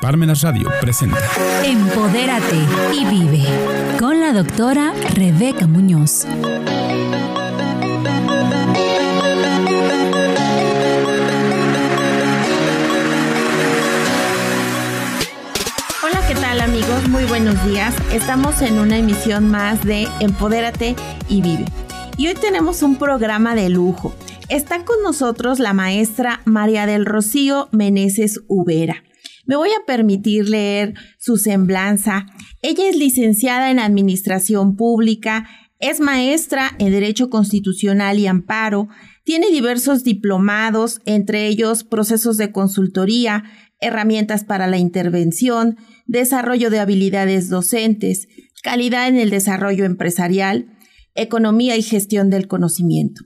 Parmenas Radio presenta Empodérate y vive con la doctora Rebeca Muñoz. Hola, ¿qué tal amigos? Muy buenos días. Estamos en una emisión más de Empodérate y vive. Y hoy tenemos un programa de lujo. Está con nosotros la maestra María del Rocío Meneses Ubera. Me voy a permitir leer su semblanza. Ella es licenciada en Administración Pública, es maestra en Derecho Constitucional y Amparo, tiene diversos diplomados, entre ellos procesos de consultoría, herramientas para la intervención, desarrollo de habilidades docentes, calidad en el desarrollo empresarial, economía y gestión del conocimiento.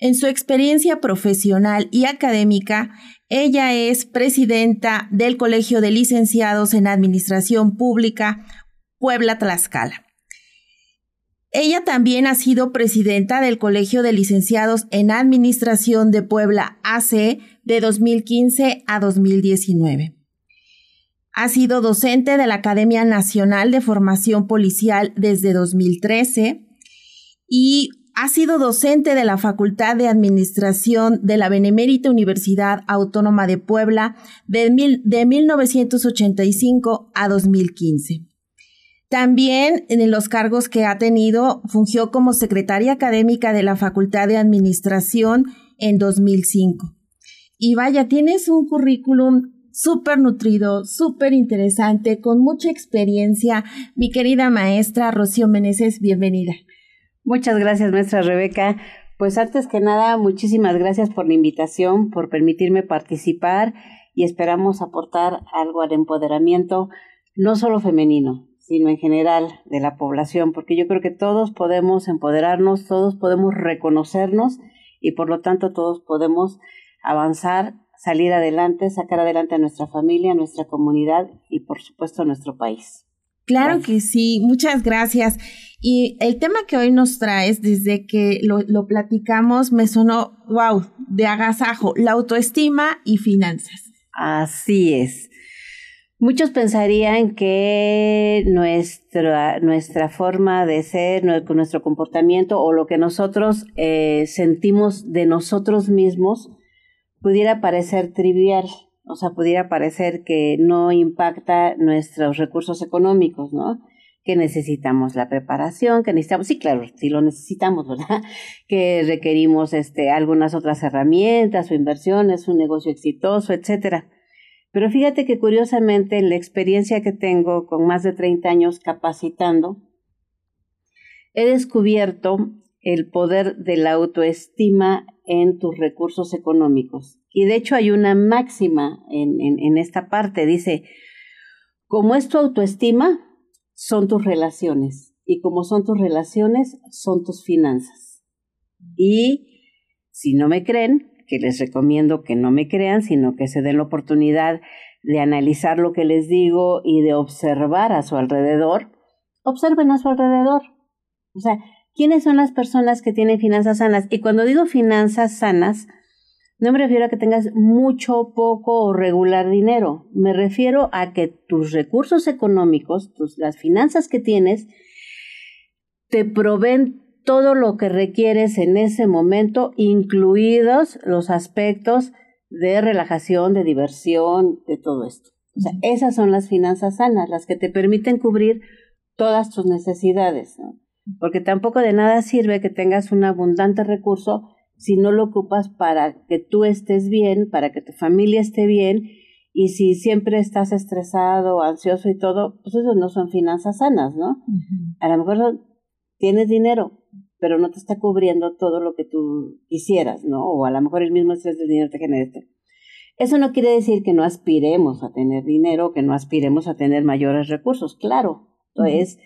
En su experiencia profesional y académica, ella es presidenta del Colegio de Licenciados en Administración Pública Puebla Tlaxcala. Ella también ha sido presidenta del Colegio de Licenciados en Administración de Puebla AC de 2015 a 2019. Ha sido docente de la Academia Nacional de Formación Policial desde 2013 y ha sido docente de la Facultad de Administración de la Benemérita Universidad Autónoma de Puebla de, 1985 a 2015. También en los cargos que ha tenido, fungió como secretaria académica de la Facultad de Administración en 2005. Y vaya, tienes un currículum súper nutrido, súper interesante, con mucha experiencia. Mi querida maestra Rocío Meneses, bienvenida. Muchas gracias, maestra Rebeca. Pues antes que nada, muchísimas gracias por la invitación, por permitirme participar y esperamos aportar algo al empoderamiento, no solo femenino, sino en general de la población, porque yo creo que todos podemos empoderarnos, todos podemos reconocernos y por lo tanto todos podemos avanzar, salir adelante, sacar adelante a nuestra familia, a nuestra comunidad y por supuesto a nuestro país. Claro que sí, muchas gracias. Y el tema que hoy nos traes, desde que lo, lo, platicamos, me sonó, wow, de agasajo, la autoestima y finanzas. Así es. Muchos pensarían que nuestra, nuestra forma de ser, nuestro comportamiento o lo que nosotros eh, sentimos de nosotros mismos pudiera parecer trivial o sea, pudiera parecer que no impacta nuestros recursos económicos, ¿no? Que necesitamos la preparación, que necesitamos, sí, claro, sí lo necesitamos, ¿verdad? Que requerimos este, algunas otras herramientas o inversiones, un negocio exitoso, etcétera. Pero fíjate que curiosamente en la experiencia que tengo con más de 30 años capacitando, he descubierto el poder de la autoestima en tus recursos económicos. Y de hecho hay una máxima en, en, esta parte, dice, como es tu autoestima, son tus relaciones. Y como son tus relaciones, son tus finanzas. Y si no me creen, que les recomiendo que no me crean, sino que se den la oportunidad de analizar lo que les digo y de observar a su alrededor, observen a su alrededor. O sea, ¿quiénes son las personas que tienen finanzas sanas? Y cuando digo finanzas sanas, no me refiero a que tengas mucho, poco o regular dinero. Me refiero a que tus recursos económicos, tus, las finanzas que tienes, te proveen todo lo que requieres en ese momento, incluidos los aspectos de relajación, de diversión, de todo esto. O sea, esas son las finanzas sanas, las que te permiten cubrir todas tus necesidades, Porque tampoco de nada sirve que tengas un abundante recurso si no lo ocupas para que tú estés bien, para que tu familia esté bien, y si siempre estás estresado, ansioso y todo, pues eso no son finanzas sanas, ¿no? A lo mejor tienes dinero, pero no te está cubriendo todo lo que tú quisieras, ¿no? O a lo mejor el mismo estrés del dinero te genera esto. Eso no quiere decir que no aspiremos a tener dinero, que no aspiremos a tener mayores recursos, claro, es,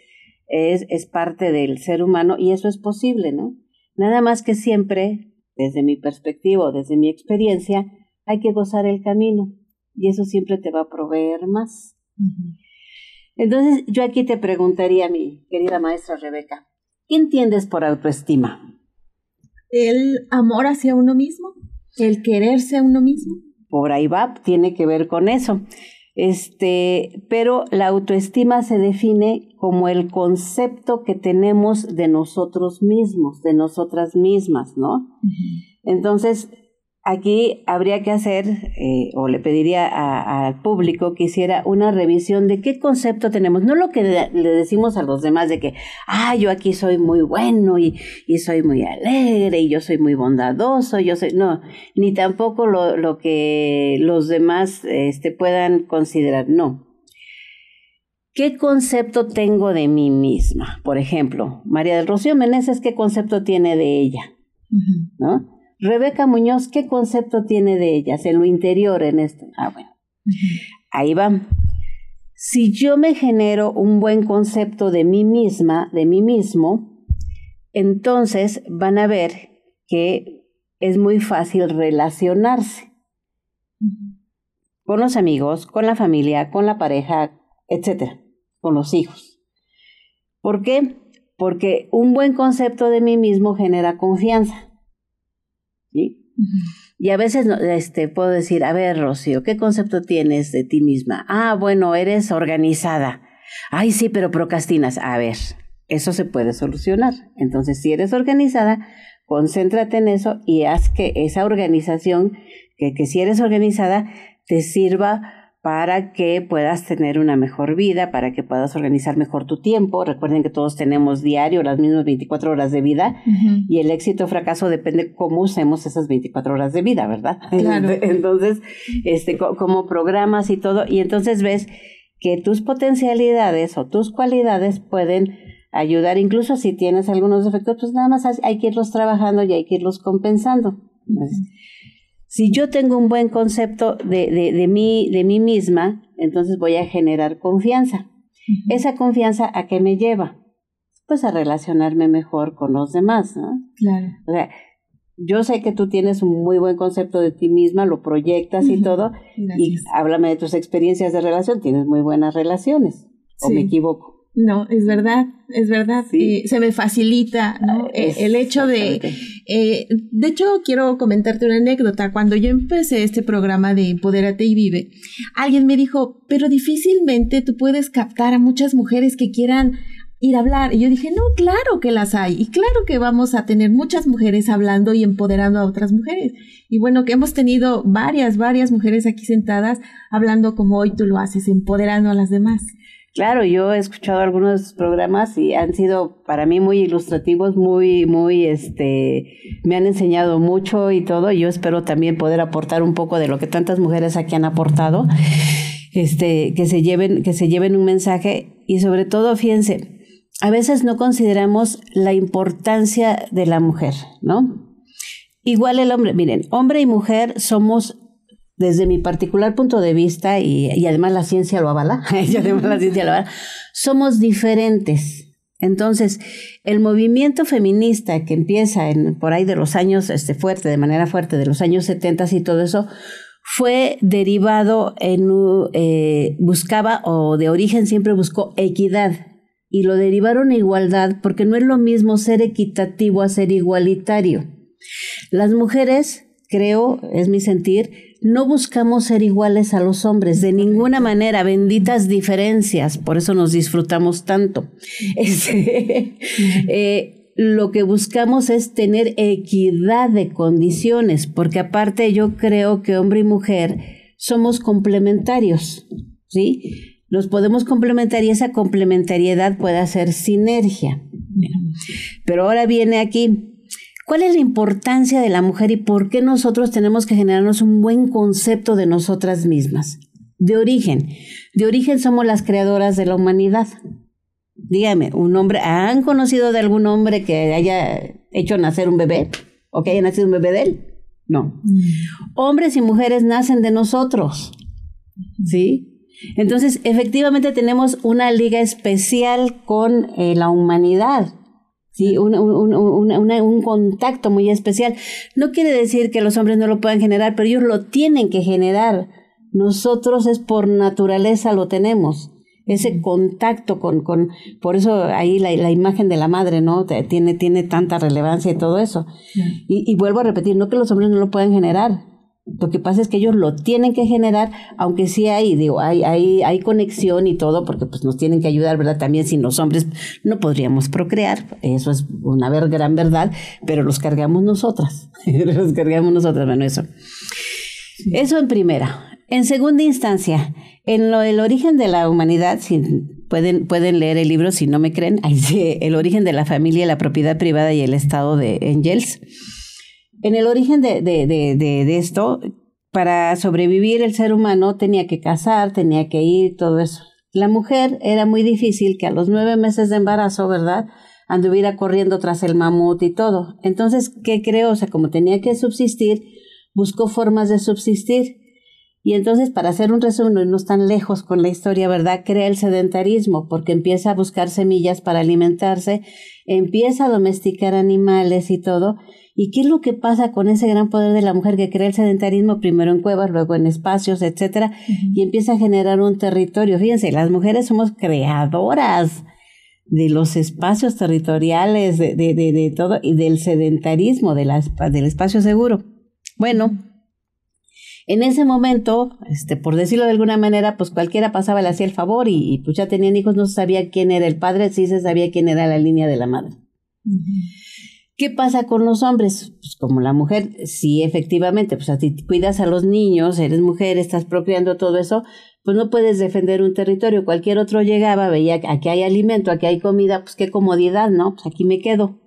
es, es parte del ser humano y eso es posible, ¿no? Nada más que siempre desde mi perspectiva desde mi experiencia, hay que gozar el camino y eso siempre te va a proveer más. Entonces, yo aquí te preguntaría, mi querida maestra Rebeca, ¿qué entiendes por autoestima? El amor hacia uno mismo, el quererse a uno mismo. Por ahí va, tiene que ver con eso. Este, pero la autoestima se define como el concepto que tenemos de nosotros mismos, de nosotras mismas, ¿no? Entonces, aquí habría que hacer, eh, o le pediría al público que hiciera una revisión de qué concepto tenemos, no lo que le, decimos a los demás de que, ah, yo aquí soy muy bueno y, y, soy muy alegre y yo soy muy bondadoso, yo soy, no, ni tampoco lo, lo que los demás este, puedan considerar, no. ¿Qué concepto tengo de mí misma? Por ejemplo, María del Rocío Meneses, ¿qué concepto tiene de ella? ¿No? Rebeca Muñoz, ¿qué concepto tiene de ellas en lo interior en esto? Ah, bueno. Ahí va. Si yo me genero un buen concepto de mí misma, de mí mismo, entonces van a ver que es muy fácil relacionarse con los amigos, con la familia, con la pareja, etcétera, con los hijos. ¿Por qué? Porque un buen concepto de mí mismo genera confianza. Y a veces este, puedo decir, a ver, Rocío, ¿qué concepto tienes de ti misma? Ah, bueno, eres organizada. Ay, sí, pero procrastinas. A ver, eso se puede solucionar. Entonces, si eres organizada, concéntrate en eso y haz que esa organización, que, que si eres organizada, te sirva para que puedas tener una mejor vida, para que puedas organizar mejor tu tiempo. Recuerden que todos tenemos diario las mismas 24 horas de vida y el éxito o fracaso depende cómo usemos esas 24 horas de vida, ¿verdad? Claro. Entonces, este, como programas y todo, y entonces ves que tus potencialidades o tus cualidades pueden ayudar, incluso si tienes algunos defectos, pues nada más hay que irlos trabajando y hay que irlos compensando. Si yo tengo un buen concepto de, de, de, mí, de mí misma, entonces voy a generar confianza. Esa confianza a qué me lleva? Pues a relacionarme mejor con los demás, ¿no? Claro. O sea, yo sé que tú tienes un muy buen concepto de ti misma, lo proyectas y todo, y háblame de tus experiencias de relación, tienes muy buenas relaciones, o me equivoco. No, es verdad, es verdad. Eh, se me facilita ¿no? Eh, el hecho de... Eh, de hecho, quiero comentarte una anécdota. Cuando yo empecé este programa de Empodérate y Vive, alguien me dijo, pero difícilmente tú puedes captar a muchas mujeres que quieran ir a hablar. Y yo dije, no, claro que las hay. Y claro que vamos a tener muchas mujeres hablando y empoderando a otras mujeres. Y bueno, que hemos tenido varias, varias mujeres aquí sentadas hablando como hoy tú lo haces, empoderando a las demás. Claro, yo he escuchado algunos programas y han sido para mí muy ilustrativos, muy, muy, este, me han enseñado mucho y todo. Y yo espero también poder aportar un poco de lo que tantas mujeres aquí han aportado, este, que se lleven, que se lleven un mensaje y sobre todo, fíjense, a veces no consideramos la importancia de la mujer, ¿no? Igual el hombre, miren, hombre y mujer somos desde mi particular punto de vista, y, además la ciencia lo avala, y además la ciencia lo avala, somos diferentes. Entonces, el movimiento feminista que empieza en, por ahí de los años, este, fuerte, de manera fuerte, de los años 70 y todo eso, fue derivado en, eh, buscaba o de origen siempre buscó equidad y lo derivaron igualdad porque no es lo mismo ser equitativo a ser igualitario. Las mujeres, creo, es mi sentir, no buscamos ser iguales a los hombres, de ninguna manera, benditas diferencias, por eso nos disfrutamos tanto. Este, eh, lo que buscamos es tener equidad de condiciones, porque aparte yo creo que hombre y mujer somos complementarios, ¿sí? Nos podemos complementar y esa complementariedad puede hacer sinergia. Pero ahora viene aquí, ¿Cuál es la importancia de la mujer y por qué nosotros tenemos que generarnos un buen concepto de nosotras mismas? De origen. De origen somos las creadoras de la humanidad. Dígame, ¿un hombre, ¿han conocido de algún hombre que haya hecho nacer un bebé? ¿O que haya nacido un bebé de él? No. Mm. Hombres y mujeres nacen de nosotros. ¿Sí? Entonces, efectivamente tenemos una liga especial con eh, la humanidad. ¿Sí? Un, un, un, un, contacto muy especial. No quiere decir que los hombres no lo puedan generar, pero ellos lo tienen que generar. Nosotros es por naturaleza lo tenemos. Ese contacto con, con por eso ahí la, la imagen de la madre, ¿no? Tiene, tiene tanta relevancia y todo eso. Y, y vuelvo a repetir, no que los hombres no lo puedan generar, Lo que pasa es que ellos lo tienen que generar, aunque sí hay, digo, hay, hay, hay conexión y todo, porque pues nos tienen que ayudar, ¿verdad? También sin los hombres no podríamos procrear, eso es una gran verdad, pero los cargamos nosotras, los cargamos nosotras, bueno, eso. Eso en primera. En segunda instancia, en lo del origen de la humanidad, pueden, pueden leer el libro si no me creen, El origen de la familia, la propiedad privada y el estado de Engels. En el origen de, de, de, de, esto, para sobrevivir el ser humano tenía que casar, tenía que ir, todo eso. La mujer era muy difícil que a los nueve meses de embarazo, ¿verdad? Anduviera corriendo tras el mamut y todo. Entonces, ¿qué creó? O sea, como tenía que subsistir, buscó formas de subsistir. Y entonces, para hacer un resumen, no tan lejos con la historia, ¿verdad? Crea el sedentarismo, porque empieza a buscar semillas para alimentarse, empieza a domesticar animales y todo, ¿Y qué es lo que pasa con ese gran poder de la mujer que crea el sedentarismo primero en cuevas, luego en espacios, etcétera, y empieza a generar un territorio? Fíjense, las mujeres somos creadoras de los espacios territoriales, de, de, de, todo, y del sedentarismo, de del espacio seguro. Bueno, en ese momento, este, por decirlo de alguna manera, pues cualquiera pasaba, le hacía el favor y, pues ya tenían hijos, no se sabía quién era el padre, sí se sabía quién era la línea de la madre. ¿Qué pasa con los hombres? Pues como la mujer, sí, efectivamente, pues a ti cuidas a los niños, eres mujer, estás propiando todo eso, pues no puedes defender un territorio. Cualquier otro llegaba, veía que aquí hay alimento, aquí hay comida, pues qué comodidad, ¿no? Pues aquí me quedo.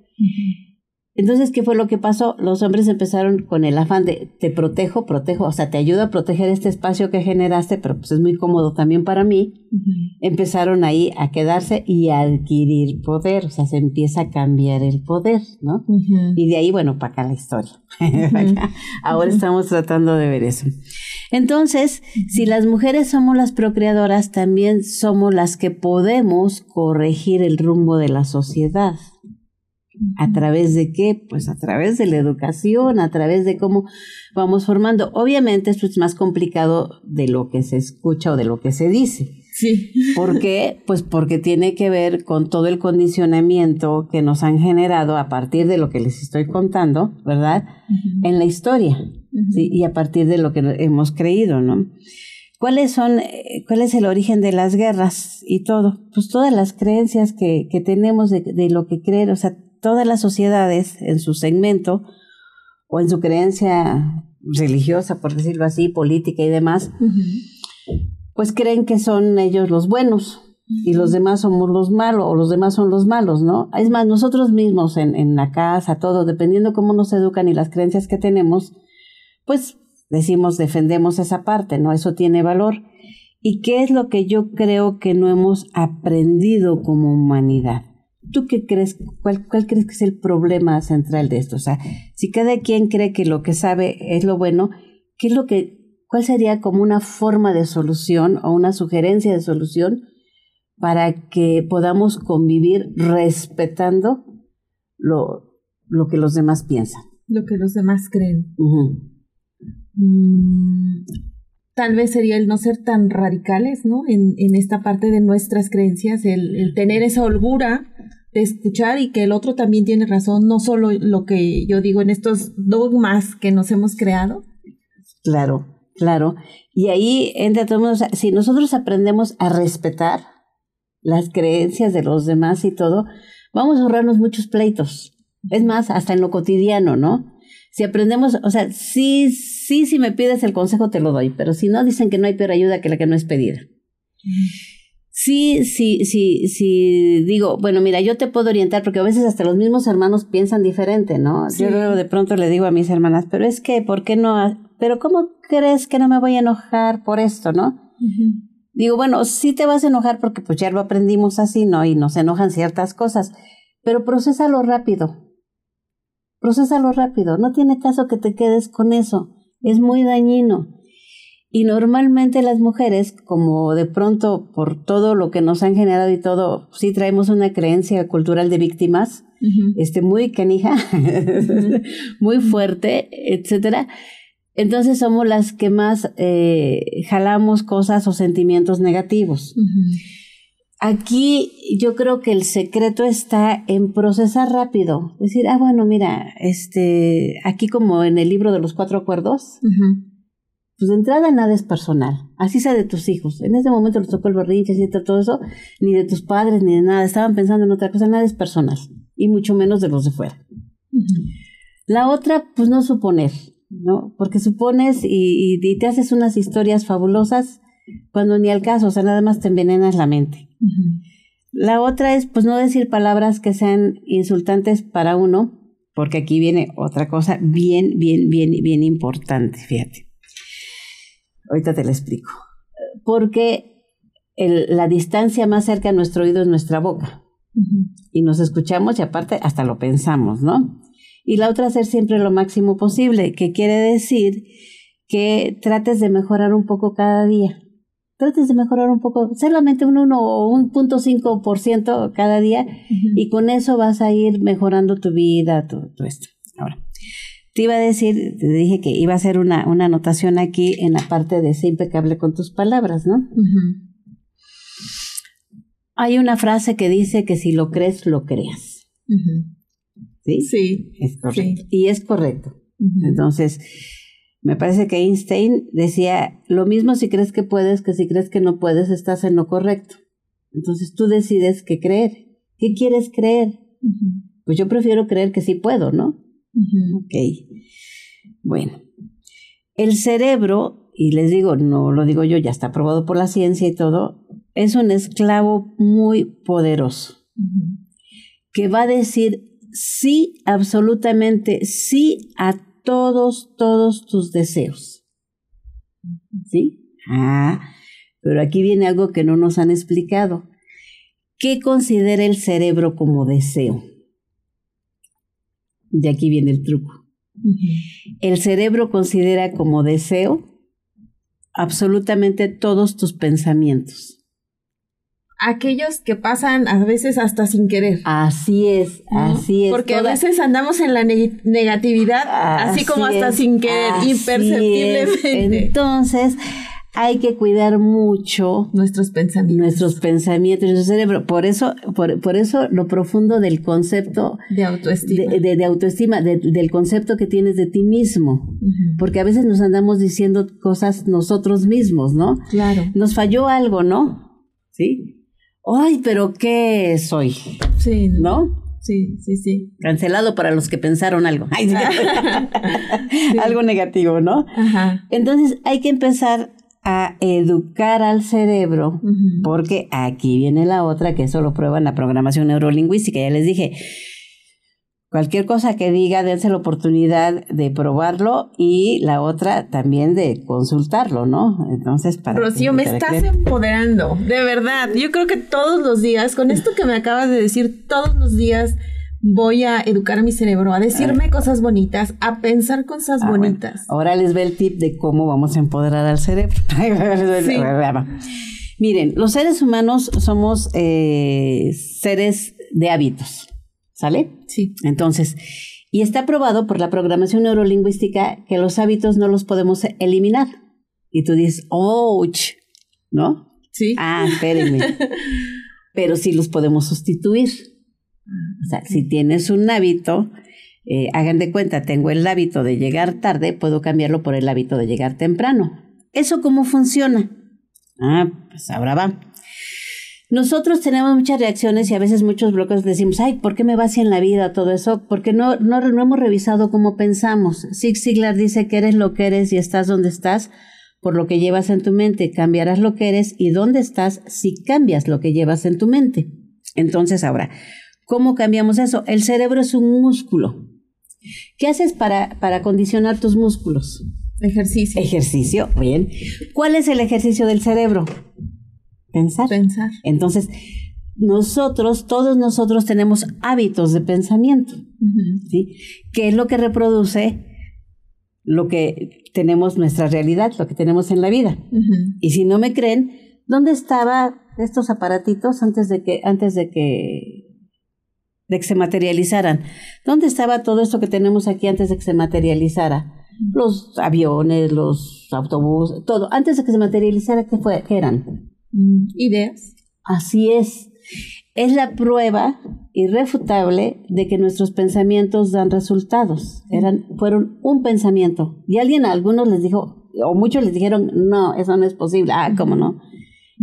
Entonces, ¿qué fue lo que pasó? Los hombres empezaron con el afán de te protejo, protejo, o sea, te ayudo a proteger este espacio que generaste, pero pues es muy cómodo también para mí. Empezaron ahí a quedarse y a adquirir poder, o sea, se empieza a cambiar el poder, ¿no? Y de ahí, bueno, para acá la historia. Ahora estamos tratando de ver eso. Entonces, si las mujeres somos las procreadoras, también somos las que podemos corregir el rumbo de la sociedad. ¿A través de qué? Pues a través de la educación, a través de cómo vamos formando. Obviamente esto es más complicado de lo que se escucha o de lo que se dice. Sí. ¿Por qué? Pues porque tiene que ver con todo el condicionamiento que nos han generado a partir de lo que les estoy contando, ¿verdad? En la historia. ¿sí? Y a partir de lo que hemos creído, ¿no? ¿Cuáles son, eh, cuál es el origen de las guerras y todo? Pues todas las creencias que, que tenemos de, de lo que creer, o sea, todas las sociedades en su segmento o en su creencia religiosa, por decirlo así, política y demás, pues creen que son ellos los buenos y los demás somos los malos o los demás son los malos, ¿no? Es más, nosotros mismos en, en la casa, todo, dependiendo cómo nos educan y las creencias que tenemos, pues decimos, defendemos esa parte, ¿no? Eso tiene valor. ¿Y qué es lo que yo creo que no hemos aprendido como humanidad? ¿Tú qué crees? Cuál, ¿Cuál crees que es el problema central de esto? O sea, si cada quien cree que lo que sabe es lo bueno, ¿qué es lo que, cuál sería como una forma de solución o una sugerencia de solución para que podamos convivir respetando lo, lo que los demás piensan? Lo que los demás creen. Mm, tal vez sería el no ser tan radicales, ¿no? En, en esta parte de nuestras creencias, el, el tener esa holgura escuchar y que el otro también tiene razón, no solo lo que yo digo en estos dogmas que nos hemos creado. Claro, claro. Y ahí entra todo mundo, si nosotros aprendemos a respetar las creencias de los demás y todo, vamos a ahorrarnos muchos pleitos. Es más, hasta en lo cotidiano, ¿no? Si aprendemos, o sea, sí, sí, si me pides el consejo te lo doy, pero si no, dicen que no hay peor ayuda que la que no es pedida. Sí, sí, sí, sí, digo, bueno, mira, yo te puedo orientar porque a veces hasta los mismos hermanos piensan diferente, ¿no? Yo luego de pronto le digo a mis hermanas, pero es que, ¿por qué no? Pero ¿cómo crees que no me voy a enojar por esto, no? Digo, bueno, sí te vas a enojar porque pues ya lo aprendimos así, ¿no? Y nos enojan ciertas cosas, pero procésalo rápido. Procésalo rápido. No tiene caso que te quedes con eso. Es muy dañino. Y normalmente las mujeres, como de pronto por todo lo que nos han generado y todo, sí traemos una creencia cultural de víctimas, este, muy canija, muy fuerte, etcétera. Entonces somos las que más eh, jalamos cosas o sentimientos negativos. Aquí yo creo que el secreto está en procesar rápido. Decir, ah, bueno, mira, este, aquí como en el libro de los cuatro acuerdos, pues de entrada nada es personal. Así sea de tus hijos. En ese momento les tocó el berrinche, y todo eso, ni de tus padres, ni de nada. Estaban pensando en otra cosa, nada es personal. Y mucho menos de los de fuera. La otra, pues no suponer, ¿no? Porque supones y, y, te haces unas historias fabulosas cuando ni al caso, o sea, nada más te envenenas la mente. La otra es, pues, no decir palabras que sean insultantes para uno, porque aquí viene otra cosa bien, bien, bien, bien importante, fíjate. Ahorita te lo explico. Porque la distancia más cerca a nuestro oído es nuestra boca. Y nos escuchamos y aparte hasta lo pensamos, ¿no? Y la otra, hacer siempre lo máximo posible, que quiere decir que trates de mejorar un poco cada día trates de mejorar un poco, solamente un 1 o un punto ciento cada día y con eso vas a ir mejorando tu vida, todo, esto. Ahora, te iba a decir, te dije que iba a hacer una, una anotación aquí en la parte de ser impecable con tus palabras, ¿no? Hay una frase que dice que si lo crees, lo creas. ¿Sí? Sí. Es correcto. Y es correcto. Entonces, me parece que Einstein decía, lo mismo si crees que puedes que si crees que no puedes, estás en lo correcto. Entonces tú decides qué creer. ¿Qué quieres creer? Pues yo prefiero creer que sí puedo, ¿no? Ok. Bueno, el cerebro, y les digo, no lo digo yo, ya está probado por la ciencia y todo, es un esclavo muy poderoso que va a decir sí, absolutamente sí a todos, todos tus deseos. ¿Sí? Ah, pero aquí viene algo que no nos han explicado. ¿Qué considera el cerebro como deseo? De aquí viene el truco. El cerebro considera como deseo absolutamente todos tus pensamientos aquellos que pasan a veces hasta sin querer. Así es, así es. Porque a veces andamos en la negatividad, así, como hasta sin querer, imperceptiblemente. Entonces, hay que cuidar mucho nuestros pensamientos. Nuestros pensamientos, nuestro cerebro. Por eso, por, eso lo profundo del concepto de autoestima. De, autoestima, del concepto que tienes de ti mismo. Porque a veces nos andamos diciendo cosas nosotros mismos, ¿no? Claro. Nos falló algo, ¿no? ¿Sí? ay, pero ¿qué soy? Sí. ¿No? Sí, sí, sí. Cancelado para los que pensaron algo. Algo negativo, ¿no? Ajá. Entonces hay que empezar a educar al cerebro, porque aquí viene la otra, que eso lo prueba en la programación neurolingüística. Ya les dije, Cualquier cosa que diga, dense la oportunidad de probarlo y la otra también de consultarlo, ¿no? Entonces, para... Rocío, me estás empoderando, de verdad. Yo creo que todos los días, con esto que me acabas de decir, todos los días voy a educar a mi cerebro, a decirme cosas bonitas, a pensar cosas ah, bonitas. Ahora les ve el tip de cómo vamos a empoderar al cerebro. sí. Miren, los seres humanos somos eh, seres de hábitos. ¿Sale? Sí. Entonces, y está probado por la programación neurolingüística que los hábitos no los podemos eliminar. Y tú dices, ouch, ¿no? Sí. Ah, espérenme. Pero sí los podemos sustituir. O sea, si tienes un hábito, eh, hagan de cuenta, tengo el hábito de llegar tarde, puedo cambiarlo por el hábito de llegar temprano. ¿Eso cómo funciona? Ah, pues ahora va. Nosotros tenemos muchas reacciones y a veces muchos bloques decimos, ay, ¿por qué me va así en la vida todo eso? Porque no, no, no hemos revisado cómo pensamos. Zig Ziglar dice que eres lo que eres y estás donde estás por lo que llevas en tu mente. Cambiarás lo que eres y dónde estás si cambias lo que llevas en tu mente. Entonces ahora, ¿cómo cambiamos eso? El cerebro es un músculo. ¿Qué haces para, para condicionar tus músculos? Ejercicio. Ejercicio, bien. ¿Cuál es el ejercicio del cerebro? Pensar. Pensar. Entonces, nosotros, todos nosotros tenemos hábitos de pensamiento, ¿sí? Que es lo que reproduce lo que tenemos, nuestra realidad, lo que tenemos en la vida. Y si no me creen, ¿dónde estaban estos aparatitos antes de que, antes de que, de que se materializaran? ¿Dónde estaba todo esto que tenemos aquí antes de que se materializara? Los aviones, los autobuses, todo. Antes de que se materializara, ¿qué, fue, qué eran? Mm, ideas. Así es. Es la prueba irrefutable de que nuestros pensamientos dan resultados. Eran, fueron un pensamiento. Y alguien a algunos les dijo, o muchos les dijeron, no, eso no es posible. Ah, ¿cómo no?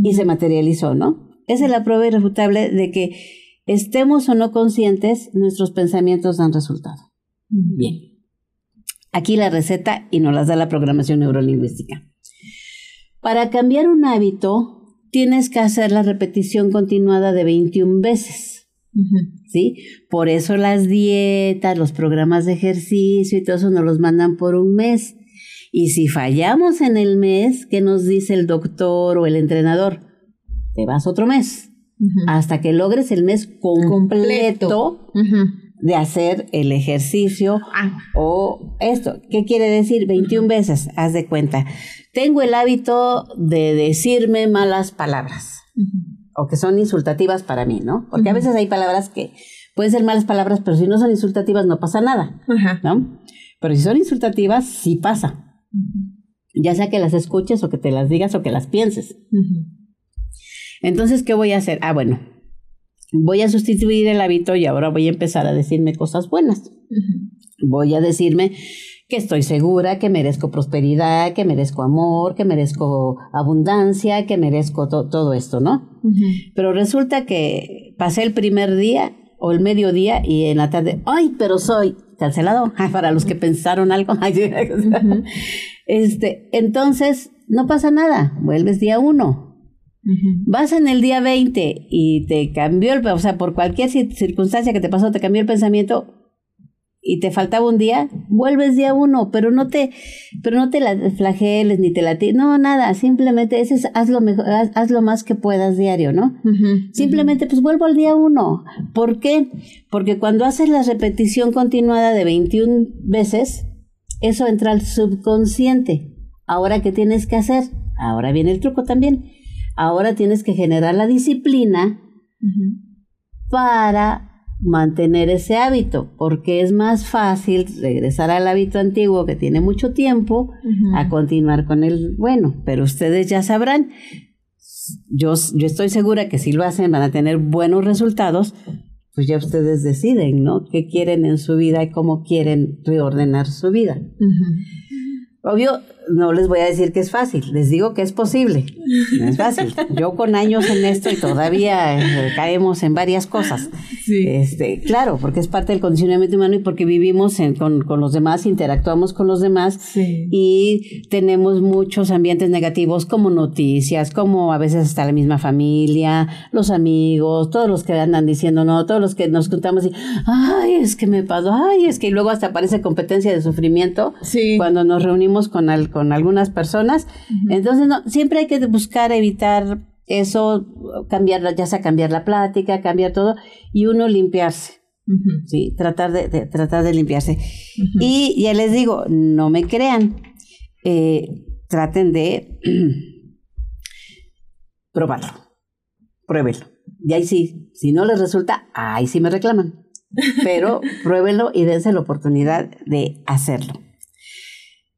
Y se materializó, ¿no? Esa es la prueba irrefutable de que estemos o no conscientes, nuestros pensamientos dan resultado. Bien. Aquí la receta y nos las da la programación neurolingüística. Para cambiar un hábito, tienes que hacer la repetición continuada de 21 veces. ¿Sí? Por eso las dietas, los programas de ejercicio y todo eso nos los mandan por un mes. Y si fallamos en el mes, ¿qué nos dice el doctor o el entrenador? Te vas otro mes. Hasta que logres el mes completo, de hacer el ejercicio ah. o esto. ¿Qué quiere decir? 21 veces, haz de cuenta. Tengo el hábito de decirme malas palabras o que son insultativas para mí, ¿no? Porque a veces hay palabras que pueden ser malas palabras, pero si no son insultativas no pasa nada, ¿no? Pero si son insultativas, sí pasa. Ya sea que las escuches o que te las digas o que las pienses. Entonces, ¿qué voy a hacer? Ah, bueno, voy a sustituir el hábito y ahora voy a empezar a decirme cosas buenas. Voy a decirme que estoy segura, que merezco prosperidad, que merezco amor, que merezco abundancia, que merezco todo esto, ¿no? Pero resulta que pasé el primer día o el mediodía y en la tarde, ay, pero soy cancelado, para los que pensaron algo. este, entonces, no pasa nada, vuelves día uno, Vas en el día 20 y te cambió el, o sea, por cualquier circunstancia que te pasó, te cambió el pensamiento y te faltaba un día, vuelves día uno, pero no te, pero no te la flageles ni te la, no, nada, simplemente ese es, haz lo mejor, haz, lo más que puedas diario, ¿no? simplemente, pues vuelvo al día uno. ¿Por qué? Porque cuando haces la repetición continuada de 21 veces, eso entra al subconsciente. Ahora, ¿qué tienes que hacer? Ahora viene el truco también Ahora tienes que generar la disciplina para mantener ese hábito, porque es más fácil regresar al hábito antiguo que tiene mucho tiempo a continuar con el bueno, pero ustedes ya sabrán, yo, yo estoy segura que si lo hacen van a tener buenos resultados, pues ya ustedes deciden, ¿no? ¿Qué quieren en su vida y cómo quieren reordenar su vida? Obvio, no les voy a decir que es fácil, les digo que es posible. No es fácil. Yo con años en esto y todavía eh, caemos en varias cosas. Este, claro, porque es parte del condicionamiento humano y porque vivimos con, los demás, interactuamos con los demás y tenemos muchos ambientes negativos como noticias, como a veces hasta la misma familia, los amigos, todos los que andan diciendo no, todos los que nos contamos y, ay, es que me pasó, ay, es que luego hasta aparece competencia de sufrimiento cuando nos reunimos con, con algunas personas. Entonces, no, siempre hay que buscar evitar eso, cambiar, ya sea cambiar la plática, cambiar todo, y uno limpiarse. Sí, tratar de, tratar de limpiarse. Y ya les digo, no me crean, eh, traten de probarlo, pruébenlo. Y ahí sí, si no les resulta, ahí sí me reclaman. Pero pruébenlo y dense la oportunidad de hacerlo.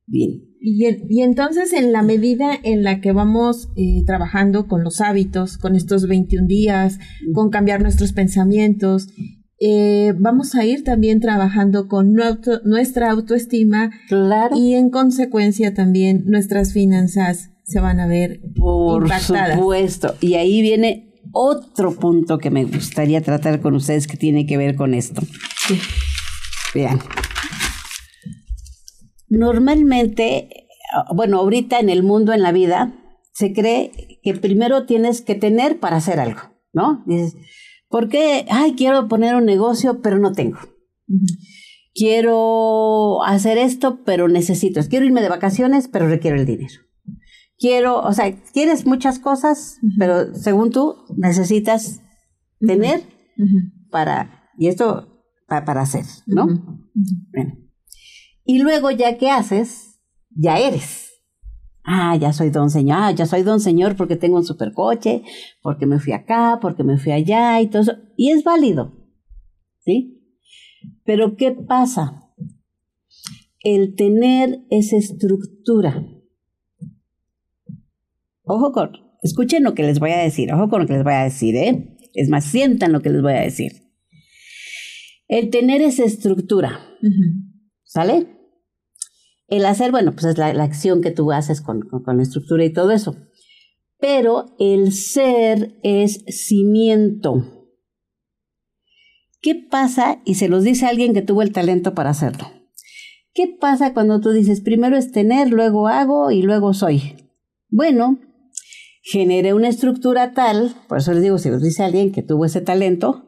Bien. Y, entonces, en la medida en la que vamos eh, trabajando con los hábitos, con estos 21 días, con cambiar nuestros pensamientos, eh, vamos a ir también trabajando con nuestra autoestima claro. y en consecuencia también nuestras finanzas se van a ver Por supuesto. Y ahí viene otro punto que me gustaría tratar con ustedes que tiene que ver con esto. Vean, Normalmente, bueno, ahorita en el mundo, en la vida, se cree que primero tienes que tener para hacer algo, ¿no? Dices, ¿por qué? Ay, quiero poner un negocio, pero no tengo. Quiero hacer esto, pero necesito. Quiero irme de vacaciones, pero requiero el dinero. Quiero, o sea, quieres muchas cosas, pero según tú necesitas tener para, y esto para, para hacer, ¿no? Bueno. Y luego ya que haces, ya eres. Ah, ya soy don señor, ah, ya soy don señor porque tengo un supercoche, porque me fui acá, porque me fui allá y todo eso. Y es válido. ¿Sí? Pero ¿qué pasa? El tener esa estructura. Ojo con escuchen lo que les voy a decir, ojo con lo que les voy a decir, ¿eh? Es más, sientan lo que les voy a decir. El tener esa estructura, ¿sale? El hacer, bueno, pues es la, acción que tú haces con, con la estructura y todo eso. Pero el ser es cimiento. ¿Qué pasa? Y se los dice alguien que tuvo el talento para hacerlo. ¿Qué pasa cuando tú dices, primero es tener, luego hago y luego soy? Bueno, generé una estructura tal, por eso les digo, si los dice alguien que tuvo ese talento,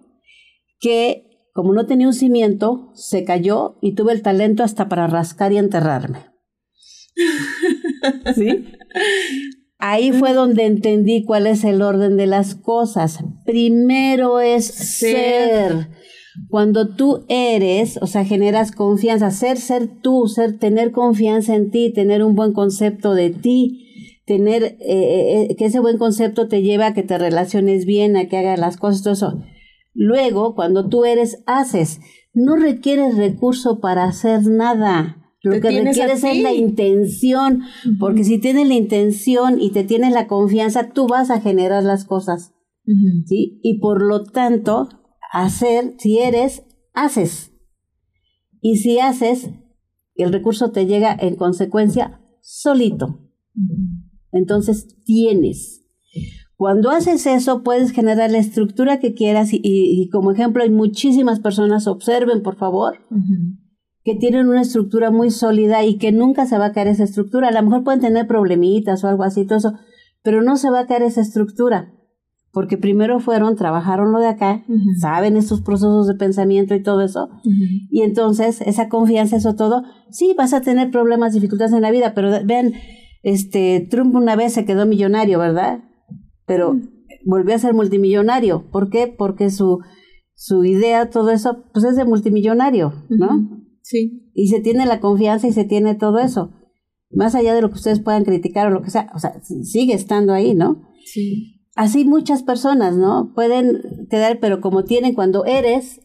que como no tenía un cimiento, se cayó y tuve el talento hasta para rascar y enterrarme. ¿Sí? Ahí fue donde entendí cuál es el orden de las cosas. Primero es ser. Cuando tú eres, o sea, generas confianza, ser, ser tú, ser, tener confianza en ti, tener un buen concepto de ti, tener, eh, eh, eh, que ese buen concepto te lleve a que te relaciones bien, a que hagas las cosas, todo eso. Luego, cuando tú eres, haces. No requieres recurso para hacer nada. Lo que requieres es la intención, porque si tienes la intención y te tienes la confianza, tú vas a generar las cosas. ¿sí? Y por lo tanto, hacer, si eres, haces. Y si haces, el recurso te llega en consecuencia solito. Entonces tienes. Cuando haces eso, puedes generar la estructura que quieras y, como ejemplo hay muchísimas personas, observen por favor, que tienen una estructura muy sólida y que nunca se va a caer esa estructura. A lo mejor pueden tener problemitas o algo así, todo eso, pero no se va a caer esa estructura porque primero fueron, trabajaron lo de acá, saben estos procesos de pensamiento y todo eso, y entonces esa confianza, eso todo, sí, vas a tener problemas, dificultades en la vida, pero vean, este, Trump una vez se quedó millonario, ¿verdad? Pero volvió a ser multimillonario, ¿por qué? Porque su, su idea, todo eso, pues es de multimillonario, ¿no? Sí. Y se tiene la confianza y se tiene todo eso. Más allá de lo que ustedes puedan criticar o lo que sea, o sea, sigue estando ahí, ¿no? Sí así muchas personas, ¿no? Pueden quedar, pero como tienen cuando eres,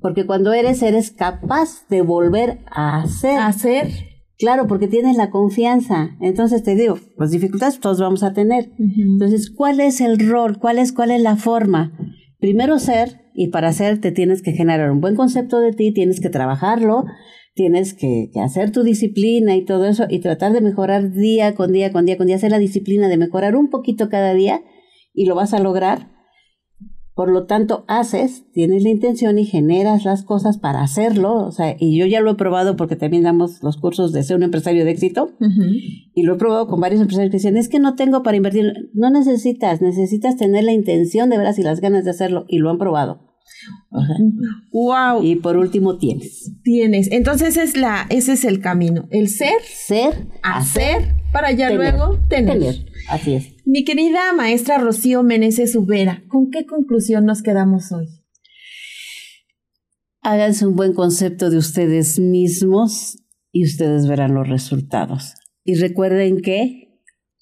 porque cuando eres, eres capaz de volver a hacer. hacer. Claro, porque tienes la confianza. Entonces te digo, pues dificultades todos vamos a tener. Entonces, ¿cuál es el rol? ¿Cuál es, ¿Cuál es la forma? Primero ser, y para ser te tienes que generar un buen concepto de ti, tienes que trabajarlo, tienes que, que, hacer tu disciplina y todo eso, y tratar de mejorar día con día, con día, con día, hacer la disciplina de mejorar un poquito cada día, y lo vas a lograr. Por lo tanto, haces, tienes la intención y generas las cosas para hacerlo. O sea, y yo ya lo he probado porque también damos los cursos de ser un empresario de éxito. Y lo he probado con varios empresarios que dicen, es que no tengo para invertir. No necesitas, necesitas tener la intención de veras y las ganas de hacerlo. Y lo han probado. Wow. Y por último tienes. Tienes. Entonces es la, ese es el camino. El ser, ser, hacer, para ya luego tener. tener. Así es. Mi querida maestra Rocío Meneses Ubera, ¿con qué conclusión nos quedamos hoy? Háganse un buen concepto de ustedes mismos y ustedes verán los resultados. Y recuerden que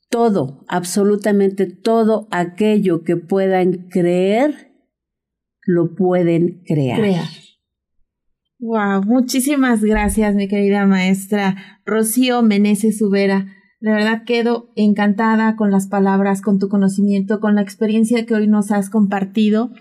todo, absolutamente todo aquello que puedan creer, lo pueden crear. crear. Wow, muchísimas gracias, mi querida maestra Rocío Meneses Ubera. De verdad quedo encantada con las palabras, con tu conocimiento, con la experiencia que hoy nos has compartido.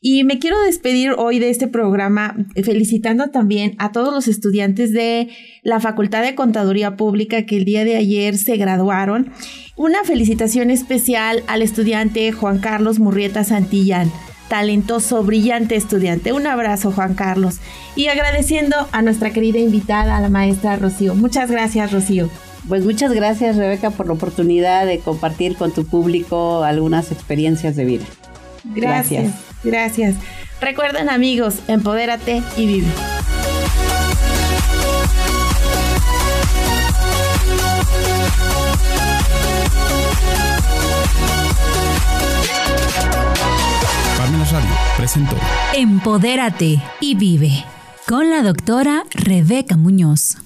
Y me quiero despedir hoy de este programa felicitando también a todos los estudiantes de la Facultad de Contaduría Pública que el día de ayer se graduaron. Una felicitación especial al estudiante Juan Carlos Murrieta Santillán talentoso, brillante estudiante. Un abrazo, Juan Carlos. Y agradeciendo a nuestra querida invitada, la maestra Rocío. Muchas gracias, Rocío. Pues muchas gracias Rebeca por la oportunidad de compartir con tu público algunas experiencias de vida. Gracias. Gracias. Recuerden amigos, empodérate y vive. Pamela Radio presentó Empodérate y vive con la doctora Rebeca Muñoz.